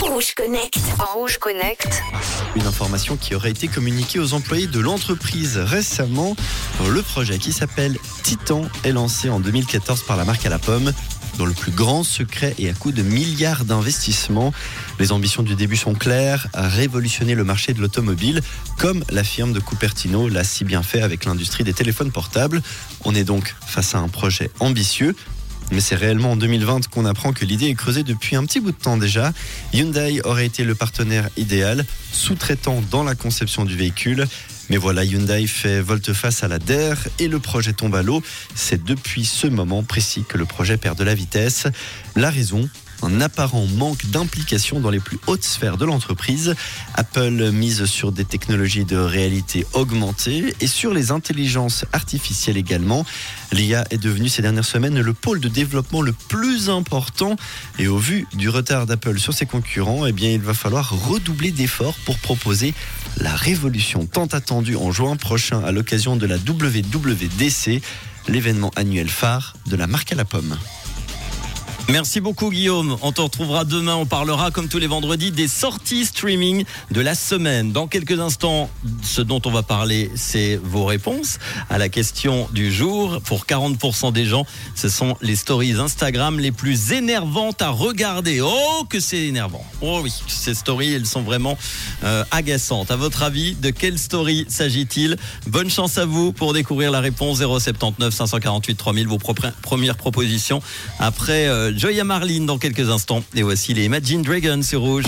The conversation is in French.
Rouge Connect. Rouge Connect. Une information qui aurait été communiquée aux employés de l'entreprise récemment. Le projet qui s'appelle Titan est lancé en 2014 par la marque à la pomme dont le plus grand secret et à coût de milliards d'investissements. Les ambitions du début sont claires, révolutionner le marché de l'automobile, comme la firme de Cupertino l'a si bien fait avec l'industrie des téléphones portables. On est donc face à un projet ambitieux, mais c'est réellement en 2020 qu'on apprend que l'idée est creusée depuis un petit bout de temps déjà. Hyundai aurait été le partenaire idéal, sous-traitant dans la conception du véhicule. Mais voilà, Hyundai fait volte-face à la DER et le projet tombe à l'eau. C'est depuis ce moment précis que le projet perd de la vitesse. La raison un apparent manque d'implication dans les plus hautes sphères de l'entreprise. Apple mise sur des technologies de réalité augmentée et sur les intelligences artificielles également. L'IA est devenue ces dernières semaines le pôle de développement le plus important et au vu du retard d'Apple sur ses concurrents, eh il va falloir redoubler d'efforts pour proposer la révolution tant attendue en juin prochain à l'occasion de la WWDC, l'événement annuel phare de la marque à la pomme. Merci beaucoup Guillaume. On te retrouvera demain. On parlera comme tous les vendredis des sorties streaming de la semaine. Dans quelques instants, ce dont on va parler, c'est vos réponses à la question du jour. Pour 40% des gens, ce sont les stories Instagram les plus énervantes à regarder. Oh que c'est énervant. Oh oui, ces stories, elles sont vraiment euh, agaçantes. À votre avis, de quelle story s'agit-il? Bonne chance à vous pour découvrir la réponse 079 548 3000. Vos premières propositions après. Euh, Joya Marlene dans quelques instants. Et voici les Imagine Dragons sur Rouge.